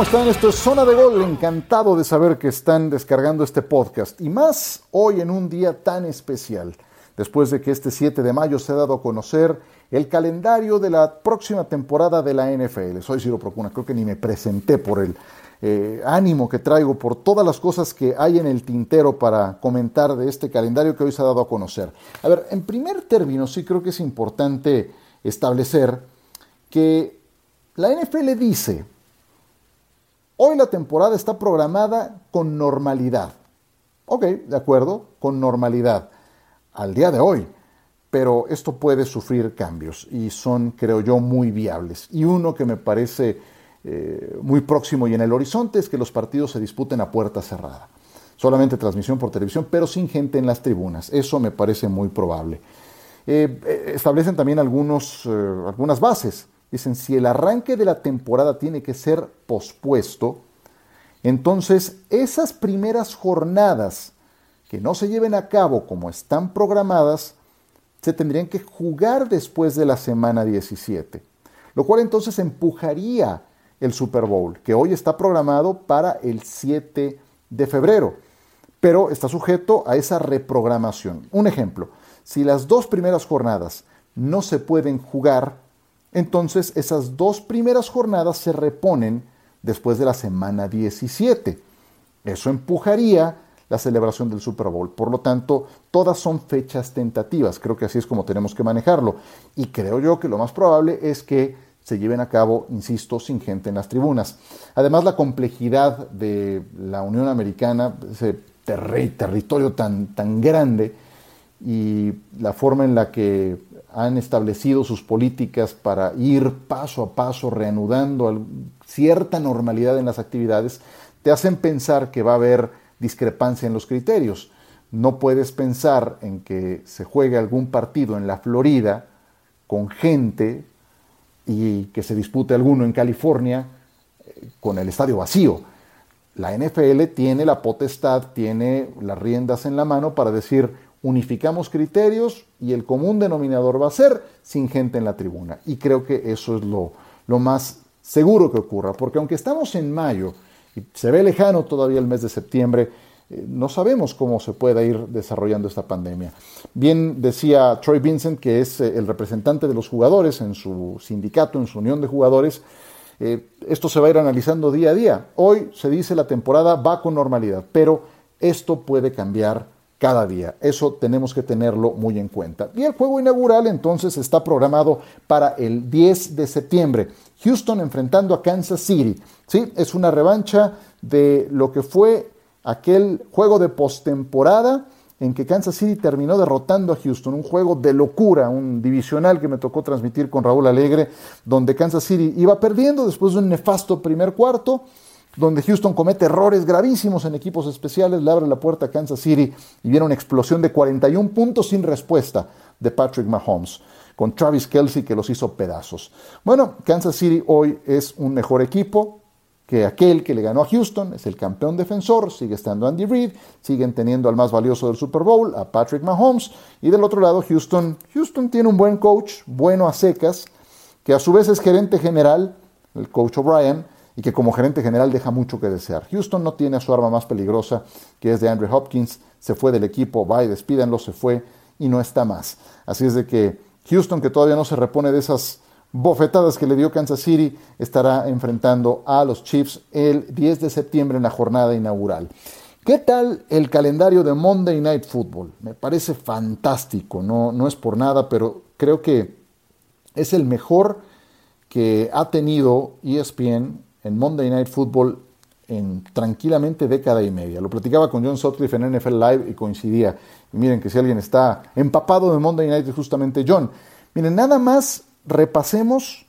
¿Cómo están? Esto es Zona de Gol. Encantado de saber que están descargando este podcast. Y más hoy en un día tan especial. Después de que este 7 de mayo se ha dado a conocer el calendario de la próxima temporada de la NFL. Soy Ciro Procuna. Creo que ni me presenté por el eh, ánimo que traigo, por todas las cosas que hay en el tintero para comentar de este calendario que hoy se ha dado a conocer. A ver, en primer término, sí creo que es importante establecer que la NFL dice Hoy la temporada está programada con normalidad. Ok, de acuerdo, con normalidad. Al día de hoy. Pero esto puede sufrir cambios y son, creo yo, muy viables. Y uno que me parece eh, muy próximo y en el horizonte es que los partidos se disputen a puerta cerrada. Solamente transmisión por televisión, pero sin gente en las tribunas. Eso me parece muy probable. Eh, eh, establecen también algunos, algunas bases. Dicen, si el arranque de la temporada tiene que ser pospuesto, entonces esas primeras jornadas que no se lleven a cabo como están programadas, se tendrían que jugar después de la semana 17, lo cual entonces empujaría el Super Bowl, que hoy está programado para el 7 de febrero, pero está sujeto a esa reprogramación. Un ejemplo, si las dos primeras jornadas no se pueden jugar, entonces esas dos primeras jornadas se reponen después de la semana 17. Eso empujaría la celebración del Super Bowl. Por lo tanto, todas son fechas tentativas. Creo que así es como tenemos que manejarlo. Y creo yo que lo más probable es que se lleven a cabo, insisto, sin gente en las tribunas. Además, la complejidad de la Unión Americana, ese territorio tan, tan grande, y la forma en la que han establecido sus políticas para ir paso a paso reanudando cierta normalidad en las actividades, te hacen pensar que va a haber discrepancia en los criterios. No puedes pensar en que se juegue algún partido en la Florida con gente y que se dispute alguno en California eh, con el estadio vacío. La NFL tiene la potestad, tiene las riendas en la mano para decir, unificamos criterios y el común denominador va a ser sin gente en la tribuna. Y creo que eso es lo, más seguro que ocurra, porque aunque estamos en mayo y se ve lejano todavía el mes de septiembre, eh, no sabemos cómo se pueda ir desarrollando esta pandemia. Bien decía Troy Vincent, que es eh, el representante de los jugadores en su sindicato, en su unión de jugadores, eh, esto se va a ir analizando día a día. Hoy se dice la temporada va con normalidad, pero esto puede cambiar cada día. Eso tenemos que tenerlo muy en cuenta. Y el juego inaugural entonces está programado para el 10 de septiembre. Houston enfrentando a Kansas City. ¿sí? Es una revancha de lo que fue aquel juego de postemporada en que Kansas City terminó derrotando a Houston, un juego de locura, un divisional que me tocó transmitir con Raúl Alegre, donde Kansas City iba perdiendo después de un nefasto primer cuarto donde Houston comete errores gravísimos en equipos especiales, le abre la puerta a Kansas City y viene una explosión de 41 puntos sin respuesta de Patrick Mahomes, con Travis Kelsey que los hizo pedazos. Bueno, Kansas City hoy es un mejor equipo que aquel que le ganó a Houston, es el campeón defensor, sigue estando Andy Reid, siguen teniendo al más valioso del Super Bowl, a Patrick Mahomes, y del otro lado Houston, Houston tiene un buen coach, bueno a secas, que a su vez es gerente general, el coach O'Brien, y que como gerente general deja mucho que desear. Houston no tiene a su arma más peligrosa, que es de Andrew Hopkins, se fue del equipo, va y despídanlo, se fue y no está más. Así es de que Houston, que todavía no se repone de esas bofetadas que le dio Kansas City, estará enfrentando a los Chiefs el 10 de septiembre en la jornada inaugural. ¿Qué tal el calendario de Monday Night Football? Me parece fantástico, no, no es por nada, pero creo que es el mejor que ha tenido ESPN en Monday Night Football en tranquilamente década y media. Lo platicaba con John Sutcliffe en NFL Live y coincidía. Miren que si alguien está empapado de Monday Night es justamente John. Miren, nada más repasemos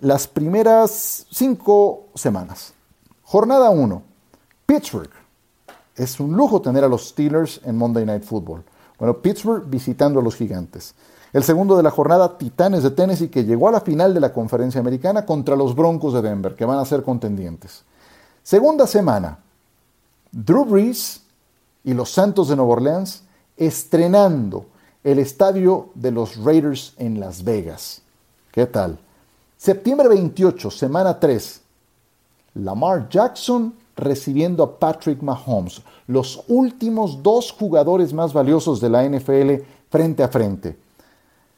las primeras cinco semanas. Jornada 1. Pittsburgh. Es un lujo tener a los Steelers en Monday Night Football. Bueno, Pittsburgh visitando a los gigantes. El segundo de la jornada, Titanes de Tennessee, que llegó a la final de la conferencia americana contra los Broncos de Denver, que van a ser contendientes. Segunda semana, Drew Brees y los Santos de Nueva Orleans estrenando el estadio de los Raiders en Las Vegas. ¿Qué tal? Septiembre 28, semana 3, Lamar Jackson recibiendo a Patrick Mahomes, los últimos dos jugadores más valiosos de la NFL frente a frente.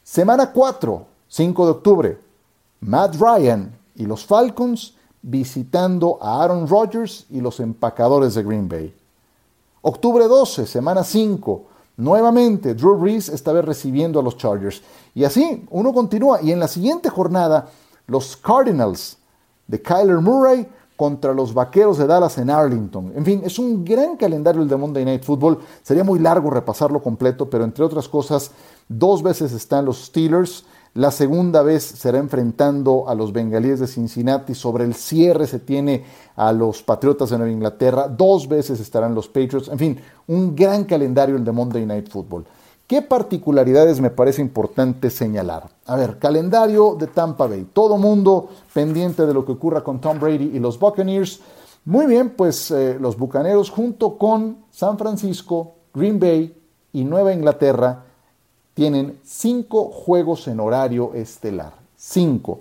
Semana 4, 5 de octubre, Matt Ryan y los Falcons visitando a Aaron Rodgers y los empacadores de Green Bay. Octubre 12, semana 5, nuevamente Drew Brees esta vez recibiendo a los Chargers. Y así uno continúa. Y en la siguiente jornada, los Cardinals de Kyler Murray contra los Vaqueros de Dallas en Arlington. En fin, es un gran calendario el de Monday Night Football. Sería muy largo repasarlo completo, pero entre otras cosas, dos veces están los Steelers. La segunda vez será enfrentando a los Bengalíes de Cincinnati. Sobre el cierre se tiene a los Patriotas de Nueva Inglaterra. Dos veces estarán los Patriots. En fin, un gran calendario el de Monday Night Football. ¿Qué particularidades me parece importante señalar? A ver, calendario de Tampa Bay. Todo mundo pendiente de lo que ocurra con Tom Brady y los Buccaneers. Muy bien, pues eh, los Bucaneros junto con San Francisco, Green Bay y Nueva Inglaterra tienen cinco juegos en horario estelar. Cinco.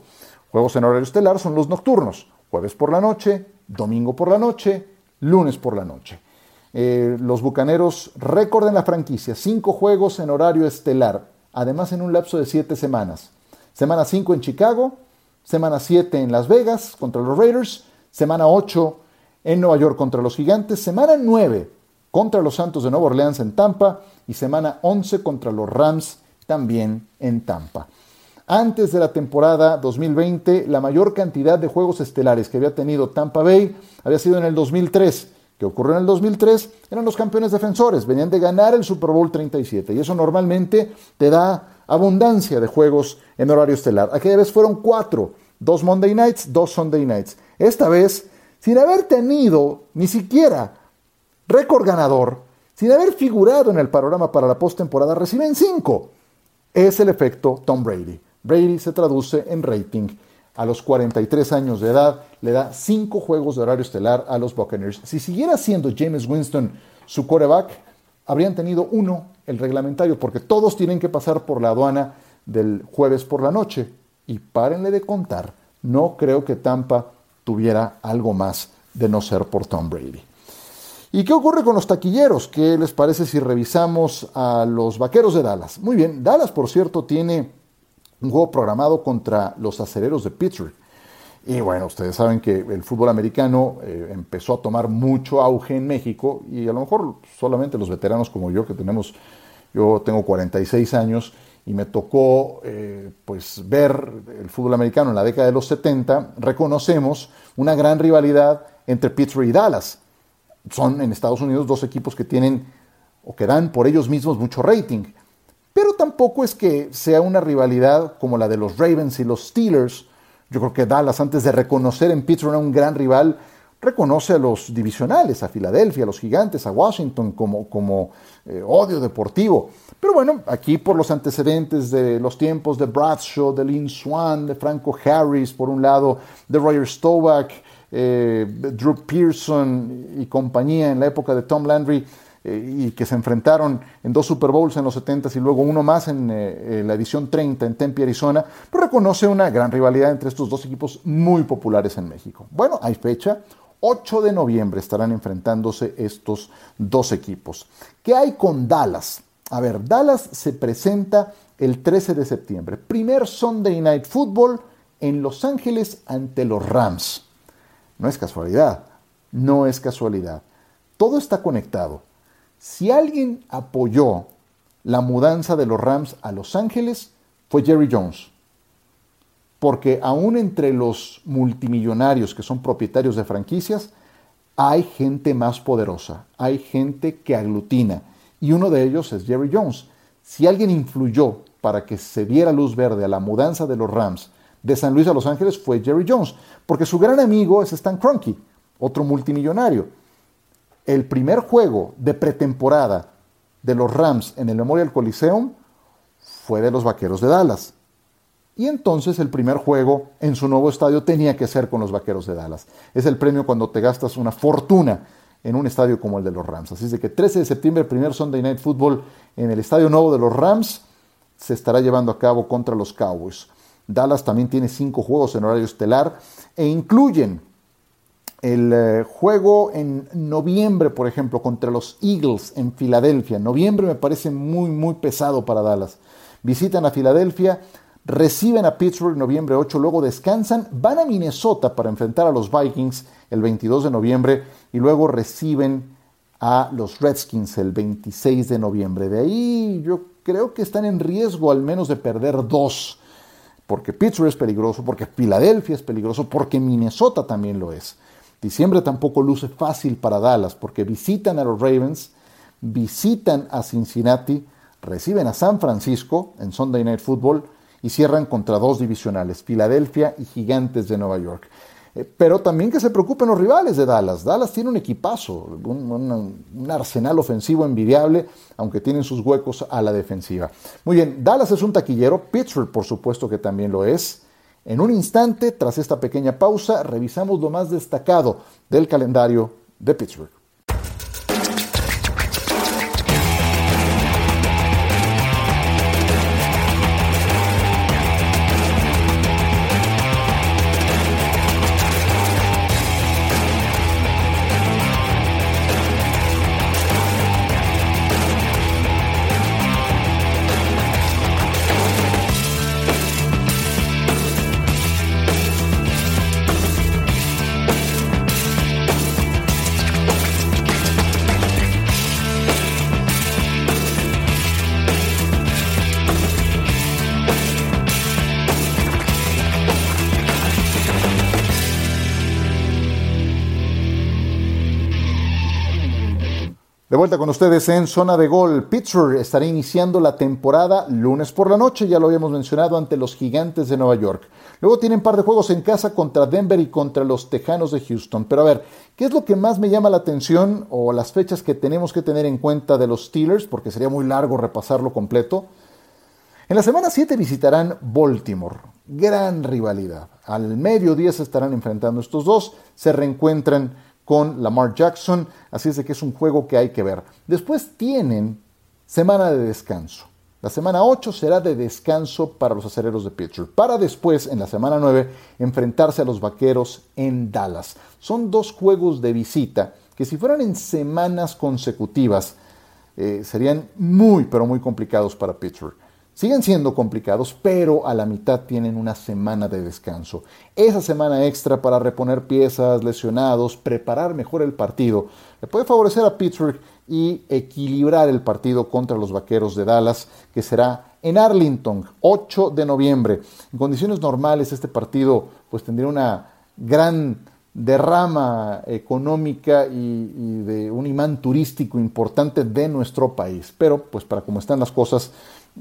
Juegos en horario estelar son los nocturnos. Jueves por la noche, domingo por la noche, lunes por la noche. Eh, los Bucaneros récord en la franquicia, cinco juegos en horario estelar, además en un lapso de siete semanas. Semana 5 en Chicago, semana 7 en Las Vegas contra los Raiders, semana 8 en Nueva York contra los Gigantes, semana 9 contra los Santos de Nueva Orleans en Tampa y semana 11 contra los Rams también en Tampa. Antes de la temporada 2020, la mayor cantidad de juegos estelares que había tenido Tampa Bay había sido en el 2003 que ocurrió en el 2003, eran los campeones defensores, venían de ganar el Super Bowl 37 y eso normalmente te da abundancia de juegos en horario estelar. Aquella vez fueron cuatro, dos Monday Nights, dos Sunday Nights. Esta vez, sin haber tenido ni siquiera récord ganador, sin haber figurado en el panorama para la postemporada, reciben cinco. Es el efecto Tom Brady. Brady se traduce en rating a los 43 años de edad, le da 5 juegos de horario estelar a los Buccaneers. Si siguiera siendo James Winston su quarterback, habrían tenido uno, el reglamentario, porque todos tienen que pasar por la aduana del jueves por la noche. Y párenle de contar, no creo que Tampa tuviera algo más de no ser por Tom Brady. ¿Y qué ocurre con los taquilleros? ¿Qué les parece si revisamos a los Vaqueros de Dallas? Muy bien, Dallas, por cierto, tiene un juego programado contra los acereros de Pittsburgh. Y bueno, ustedes saben que el fútbol americano eh, empezó a tomar mucho auge en México y a lo mejor solamente los veteranos como yo, que tenemos, yo tengo 46 años y me tocó eh, pues ver el fútbol americano en la década de los 70, reconocemos una gran rivalidad entre Pittsburgh y Dallas. Son en Estados Unidos dos equipos que tienen o que dan por ellos mismos mucho rating. Pero tampoco es que sea una rivalidad como la de los Ravens y los Steelers. Yo creo que Dallas, antes de reconocer en Pittsburgh a un gran rival, reconoce a los divisionales, a Filadelfia, a los gigantes, a Washington como, como eh, odio deportivo. Pero bueno, aquí por los antecedentes de los tiempos de Bradshaw, de Lynn Swan, de Franco Harris, por un lado, de Roger Staubach, eh, Drew Pearson y compañía en la época de Tom Landry, eh, y que se enfrentaron en dos Super Bowls en los 70 y luego uno más en eh, la edición 30 en Tempe, Arizona, pues reconoce una gran rivalidad entre estos dos equipos muy populares en México. Bueno, hay fecha. 8 de noviembre estarán enfrentándose estos dos equipos. ¿Qué hay con Dallas? A ver, Dallas se presenta el 13 de septiembre. Primer Sunday Night Football en Los Ángeles ante los Rams. No es casualidad, no es casualidad. Todo está conectado. Si alguien apoyó la mudanza de los Rams a Los Ángeles, fue Jerry Jones. Porque aún entre los multimillonarios que son propietarios de franquicias, hay gente más poderosa, hay gente que aglutina. Y uno de ellos es Jerry Jones. Si alguien influyó para que se diera luz verde a la mudanza de los Rams de San Luis a Los Ángeles fue Jerry Jones, porque su gran amigo es Stan Kroenke, otro multimillonario el primer juego de pretemporada de los Rams en el Memorial Coliseum fue de los Vaqueros de Dallas. Y entonces el primer juego en su nuevo estadio tenía que ser con los Vaqueros de Dallas. Es el premio cuando te gastas una fortuna en un estadio como el de los Rams. Así es de que 13 de septiembre, primer Sunday Night Football en el estadio nuevo de los Rams, se estará llevando a cabo contra los Cowboys. Dallas también tiene cinco juegos en horario estelar e incluyen el eh, juego en noviembre, por ejemplo, contra los Eagles en Filadelfia. Noviembre me parece muy, muy pesado para Dallas. Visitan a Filadelfia, reciben a Pittsburgh noviembre 8, luego descansan, van a Minnesota para enfrentar a los Vikings el 22 de noviembre y luego reciben a los Redskins el 26 de noviembre. De ahí yo creo que están en riesgo al menos de perder dos, porque Pittsburgh es peligroso, porque Filadelfia es peligroso, porque Minnesota también lo es. Diciembre tampoco luce fácil para Dallas porque visitan a los Ravens, visitan a Cincinnati, reciben a San Francisco en Sunday Night Football y cierran contra dos divisionales, Filadelfia y Gigantes de Nueva York. Eh, pero también que se preocupen los rivales de Dallas. Dallas tiene un equipazo, un, un, arsenal ofensivo envidiable, aunque tienen sus huecos a la defensiva. Muy bien, Dallas es un taquillero, Pittsburgh por supuesto que también lo es. En un instante, tras esta pequeña pausa, revisamos lo más destacado del calendario de Pittsburgh. De vuelta con ustedes en zona de gol. Pittsburgh estará iniciando la temporada lunes por la noche, ya lo habíamos mencionado, ante los gigantes de Nueva York. Luego tienen un par de juegos en casa contra Denver y contra los Tejanos de Houston. Pero a ver, ¿qué es lo que más me llama la atención o las fechas que tenemos que tener en cuenta de los Steelers? Porque sería muy largo repasarlo completo. En la semana 7 visitarán Baltimore. Gran rivalidad. Al mediodía se estarán enfrentando estos dos. Se reencuentran con Lamar Jackson, así es de que es un juego que hay que ver. Después tienen semana de descanso. La semana 8 será de descanso para los acereros de Pittsburgh, para después, en la semana 9, enfrentarse a los vaqueros en Dallas. Son dos juegos de visita que si fueran en semanas consecutivas eh, serían muy, pero muy complicados para Pittsburgh. Siguen siendo complicados, pero a la mitad tienen una semana de descanso. Esa semana extra para reponer piezas, lesionados, preparar mejor el partido, le puede favorecer a Pittsburgh y equilibrar el partido contra los Vaqueros de Dallas, que será en Arlington, 8 de noviembre. En condiciones normales este partido pues tendría una gran derrama económica y, y de un imán turístico importante de nuestro país. Pero pues para cómo están las cosas,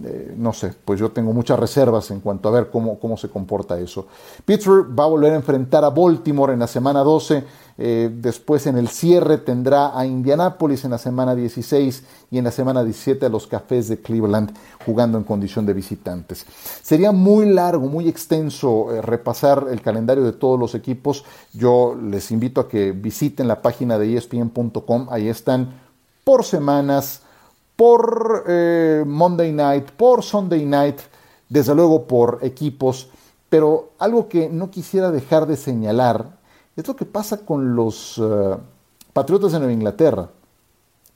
eh, no sé, pues yo tengo muchas reservas en cuanto a ver cómo, cómo se comporta eso. Pittsburgh va a volver a enfrentar a Baltimore en la semana 12, eh, después en el cierre tendrá a Indianapolis en la semana 16 y en la semana 17 a los Cafés de Cleveland jugando en condición de visitantes. Sería muy largo, muy extenso eh, repasar el calendario de todos los equipos. Yo les invito a que visiten la página de espn.com, ahí están por semanas por eh, Monday Night, por Sunday Night, desde luego por equipos, pero algo que no quisiera dejar de señalar es lo que pasa con los eh, Patriotas de Nueva Inglaterra.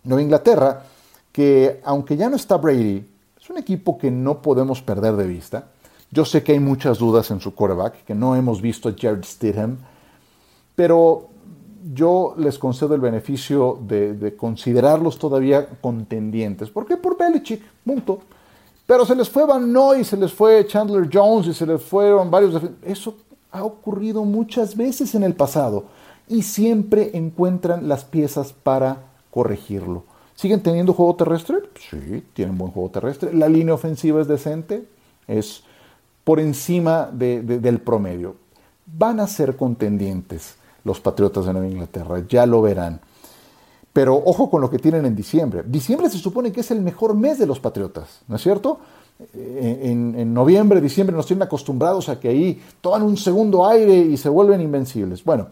Nueva Inglaterra, que aunque ya no está Brady, es un equipo que no podemos perder de vista. Yo sé que hay muchas dudas en su quarterback, que no hemos visto a Jared Stidham, pero yo les concedo el beneficio de, considerarlos todavía contendientes. ¿Por qué? Por Belichick, punto. Pero se les fue Van Noy, se les fue Chandler Jones y se les fueron varios. Eso ha ocurrido muchas veces en el pasado y siempre encuentran las piezas para corregirlo. ¿Siguen teniendo juego terrestre? Sí, tienen buen juego terrestre. La línea ofensiva es decente, es por encima del promedio. Van a ser contendientes los Patriotas de Nueva Inglaterra, ya lo verán. Pero ojo con lo que tienen en diciembre. Diciembre se supone que es el mejor mes de los Patriotas, ¿no es cierto? Eh, en, noviembre, diciembre nos tienen acostumbrados a que ahí toman un segundo aire y se vuelven invencibles. Bueno,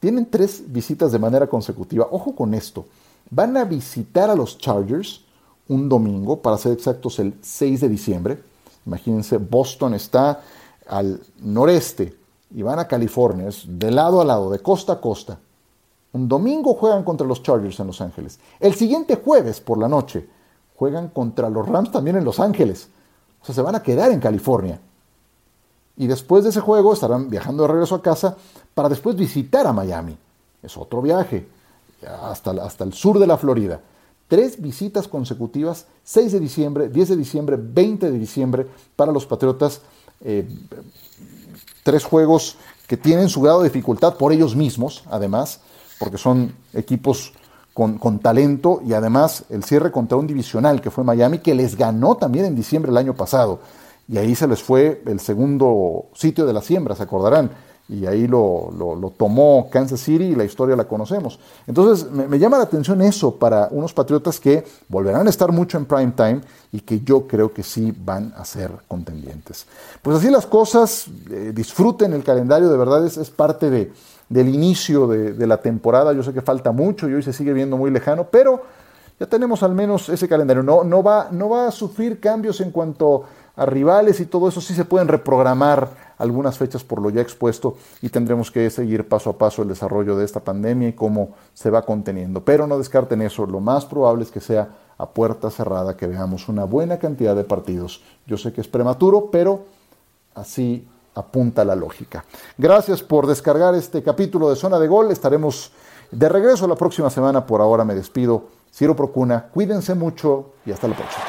tienen tres visitas de manera consecutiva. Ojo con esto. Van a visitar a los Chargers un domingo, para ser exactos el 6 de diciembre. Imagínense, Boston está al noreste y van a California, es de lado a lado, de costa a costa. Un domingo juegan contra los Chargers en Los Ángeles. El siguiente jueves por la noche juegan contra los Rams también en Los Ángeles. O sea, se van a quedar en California. Y después de ese juego estarán viajando de regreso a casa para después visitar a Miami. Es otro viaje, hasta, hasta el sur de la Florida. Tres visitas consecutivas, 6 de diciembre, 10 de diciembre, 20 de diciembre para los Patriotas. Eh, tres juegos que tienen su grado de dificultad por ellos mismos, además, porque son equipos con, con, talento y además el cierre contra un divisional que fue Miami, que les ganó también en diciembre del año pasado. Y ahí se les fue el segundo sitio de la siembra, se acordarán y ahí lo, lo, tomó Kansas City y la historia la conocemos. Entonces me, llama la atención eso para unos Patriotas que volverán a estar mucho en prime time y que yo creo que sí van a ser contendientes. Pues así las cosas, eh, disfruten el calendario, de verdad es, es parte de, del inicio de, la temporada, yo sé que falta mucho y hoy se sigue viendo muy lejano, pero ya tenemos al menos ese calendario, no, no, va, no va a sufrir cambios en cuanto a rivales y todo eso, sí se pueden reprogramar algunas fechas por lo ya expuesto y tendremos que seguir paso a paso el desarrollo de esta pandemia y cómo se va conteniendo. Pero no descarten eso, lo más probable es que sea a puerta cerrada que veamos una buena cantidad de partidos. Yo sé que es prematuro, pero así apunta la lógica. Gracias por descargar este capítulo de Zona de Gol. Estaremos de regreso la próxima semana. Por ahora me despido. Ciro Procuna, cuídense mucho y hasta la próxima.